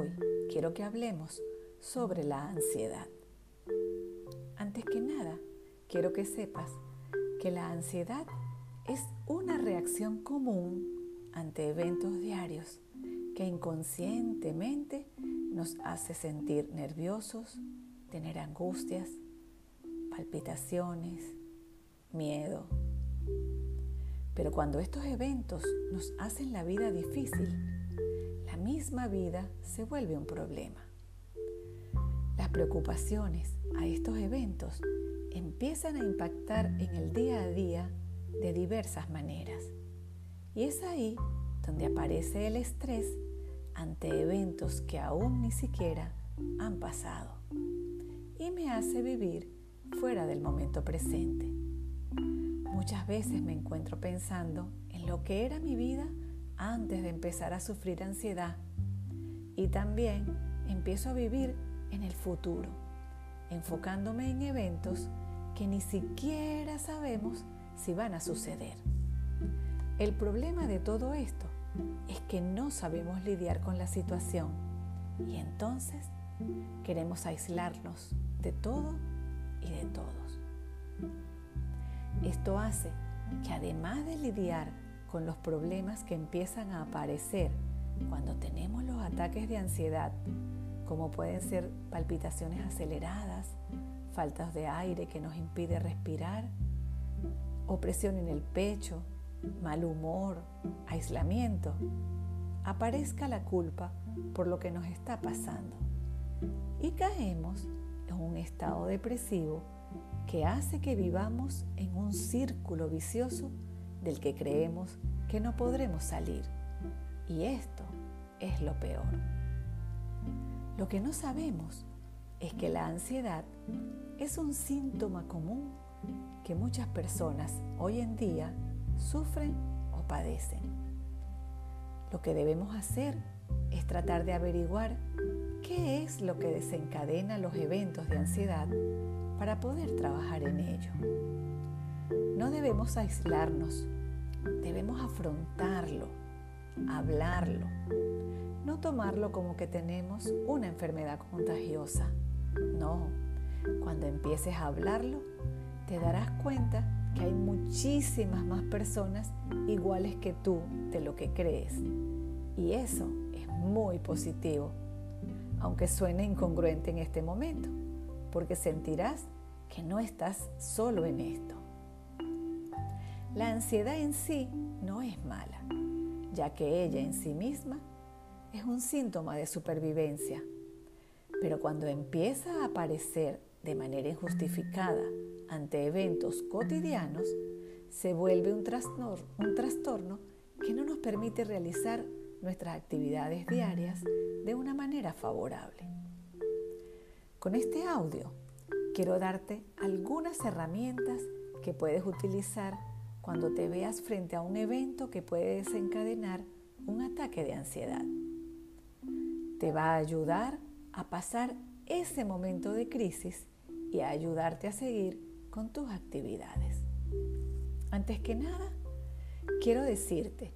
hoy quiero que hablemos sobre la ansiedad. Antes que nada, quiero que sepas que la ansiedad es una reacción común ante eventos diarios que inconscientemente nos hace sentir nerviosos, tener angustias, palpitaciones, miedo. Pero cuando estos eventos nos hacen la vida difícil, misma vida se vuelve un problema. Las preocupaciones a estos eventos empiezan a impactar en el día a día de diversas maneras. Y es ahí donde aparece el estrés ante eventos que aún ni siquiera han pasado y me hace vivir fuera del momento presente. Muchas veces me encuentro pensando en lo que era mi vida antes de empezar a sufrir ansiedad y también empiezo a vivir en el futuro, enfocándome en eventos que ni siquiera sabemos si van a suceder. El problema de todo esto es que no sabemos lidiar con la situación y entonces queremos aislarnos de todo y de todos. Esto hace que además de lidiar con los problemas que empiezan a aparecer cuando tenemos los ataques de ansiedad, como pueden ser palpitaciones aceleradas, faltas de aire que nos impide respirar, opresión en el pecho, mal humor, aislamiento, aparezca la culpa por lo que nos está pasando. Y caemos en un estado depresivo que hace que vivamos en un círculo vicioso del que creemos que no podremos salir. Y esto es lo peor. Lo que no sabemos es que la ansiedad es un síntoma común que muchas personas hoy en día sufren o padecen. Lo que debemos hacer es tratar de averiguar qué es lo que desencadena los eventos de ansiedad para poder trabajar en ello. No debemos aislarnos, debemos afrontarlo, hablarlo, no tomarlo como que tenemos una enfermedad contagiosa. No, cuando empieces a hablarlo, te darás cuenta que hay muchísimas más personas iguales que tú de lo que crees. Y eso es muy positivo, aunque suene incongruente en este momento porque sentirás que no estás solo en esto. La ansiedad en sí no es mala, ya que ella en sí misma es un síntoma de supervivencia. Pero cuando empieza a aparecer de manera injustificada ante eventos cotidianos, se vuelve un trastorno, que no nos permite realizar nuestras actividades diarias de una manera favorable. Con este audio quiero darte algunas herramientas que puedes utilizar cuando te veas frente a un evento que puede desencadenar un ataque de ansiedad. Te va a ayudar a pasar ese momento de crisis y a ayudarte a seguir con tus actividades. Antes que nada, quiero decirte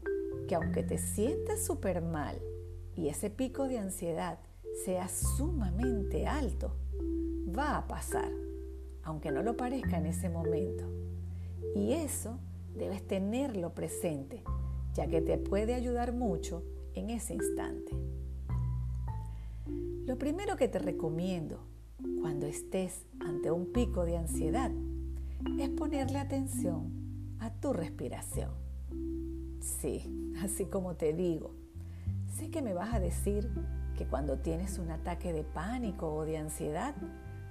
que aunque te sientas súper mal y ese pico de ansiedad sea sumamente alto, va a pasar, aunque no lo parezca en ese momento. Y eso debes tenerlo presente, ya que te puede ayudar mucho en ese instante. Lo primero que te recomiendo cuando estés ante un pico de ansiedad es ponerle atención a tu respiración. Sí, así como te digo, sé que me vas a decir que cuando tienes un ataque de pánico o de ansiedad,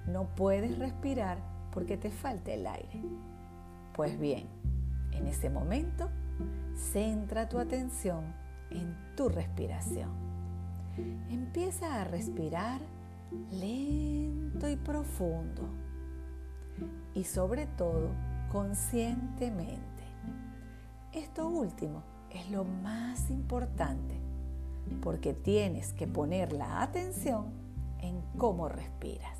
no puedes respirar porque te falta el aire. Pues bien, en ese momento, centra tu atención en tu respiración. Empieza a respirar lento y profundo y sobre todo conscientemente. Esto último es lo más importante porque tienes que poner la atención en cómo respiras.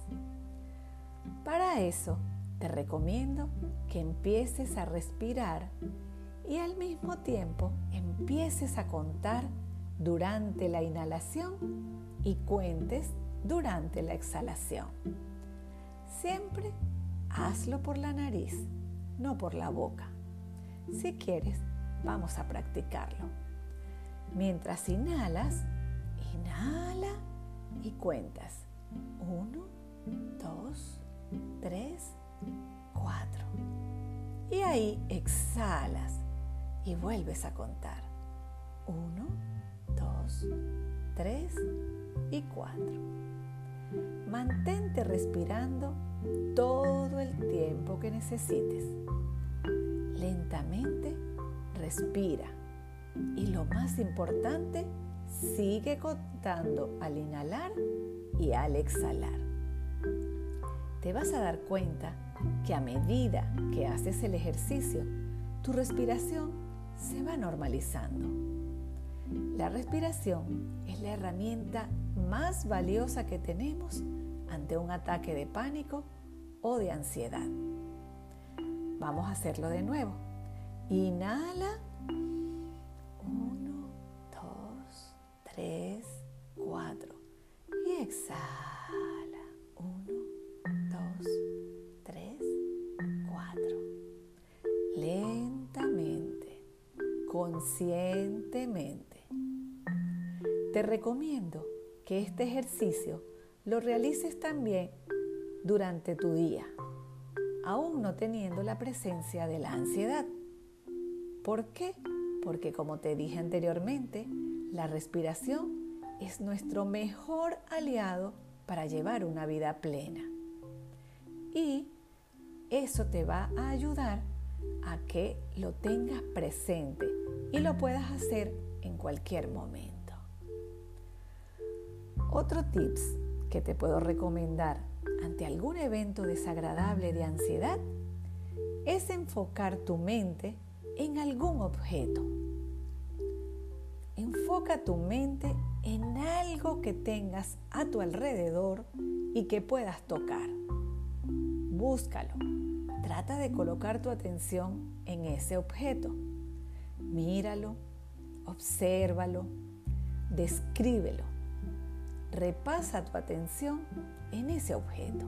Para eso te recomiendo que empieces a respirar y al mismo tiempo empieces a contar durante la inhalación y cuentes durante la exhalación. Siempre hazlo por la nariz, no por la boca. Si quieres, vamos a practicarlo. Mientras inhalas, inhala y cuentas. Uno, dos, tres, cuatro. Y ahí exhalas y vuelves a contar. Uno, dos, tres y cuatro. Mantente respirando todo el tiempo que necesites. Lentamente respira y lo más importante, sigue contando al inhalar y al exhalar. Te vas a dar cuenta que a medida que haces el ejercicio, tu respiración se va normalizando. La respiración es la herramienta más valiosa que tenemos ante un ataque de pánico o de ansiedad. Vamos a hacerlo de nuevo. Inhala. Uno, dos, tres, cuatro. Y exhala. Te recomiendo que este ejercicio lo realices también durante tu día, aún no teniendo la presencia de la ansiedad. ¿Por qué? Porque como te dije anteriormente, la respiración es nuestro mejor aliado para llevar una vida plena. Y eso te va a ayudar a que lo tengas presente y lo puedas hacer en cualquier momento. Otro tips que te puedo recomendar ante algún evento desagradable de ansiedad es enfocar tu mente en algún objeto. Enfoca tu mente en algo que tengas a tu alrededor y que puedas tocar. Búscalo. Trata de colocar tu atención en ese objeto. Míralo, obsérvalo, descríbelo repasa tu atención en ese objeto.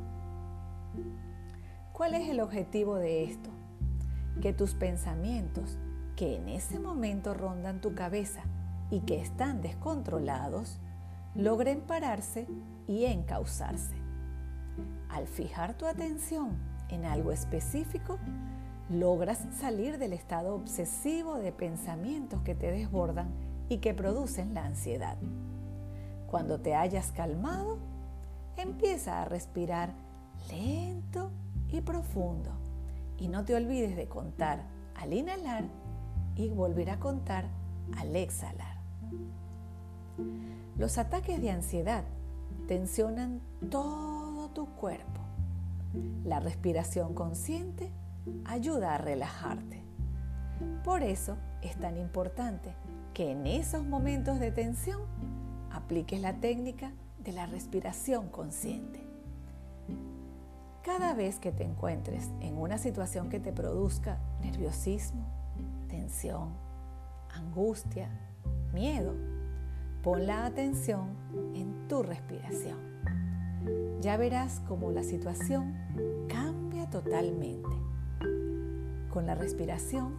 ¿Cuál es el objetivo de esto? Que tus pensamientos que en ese momento rondan tu cabeza y que están descontrolados, logren pararse y encauzarse. Al fijar tu atención en algo específico, logras salir del estado obsesivo de pensamientos que te desbordan y que producen la ansiedad. Cuando te hayas calmado, empieza a respirar lento y profundo. Y no te olvides de contar al inhalar y volver a contar al exhalar. Los ataques de ansiedad tensionan todo tu cuerpo. La respiración consciente ayuda a relajarte. Por eso es tan importante que en esos momentos de tensión apliques la técnica de la respiración consciente. Cada vez que te encuentres en una situación que te produzca nerviosismo, tensión, angustia, miedo, pon la atención en tu respiración. Ya verás cómo la situación cambia totalmente. Con la respiración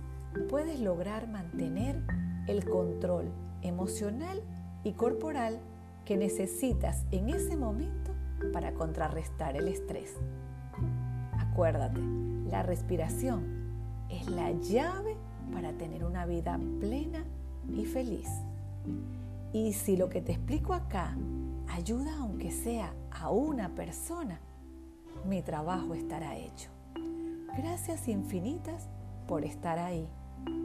puedes lograr mantener el control emocional y corporal que necesitas en ese momento para contrarrestar el estrés. Acuérdate, la respiración es la llave para tener una vida plena y feliz. Y si lo que te explico acá ayuda aunque sea a una persona, mi trabajo estará hecho. Gracias infinitas por estar ahí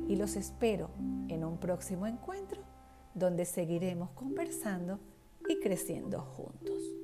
y los espero en un próximo encuentro donde seguiremos conversando y creciendo juntos.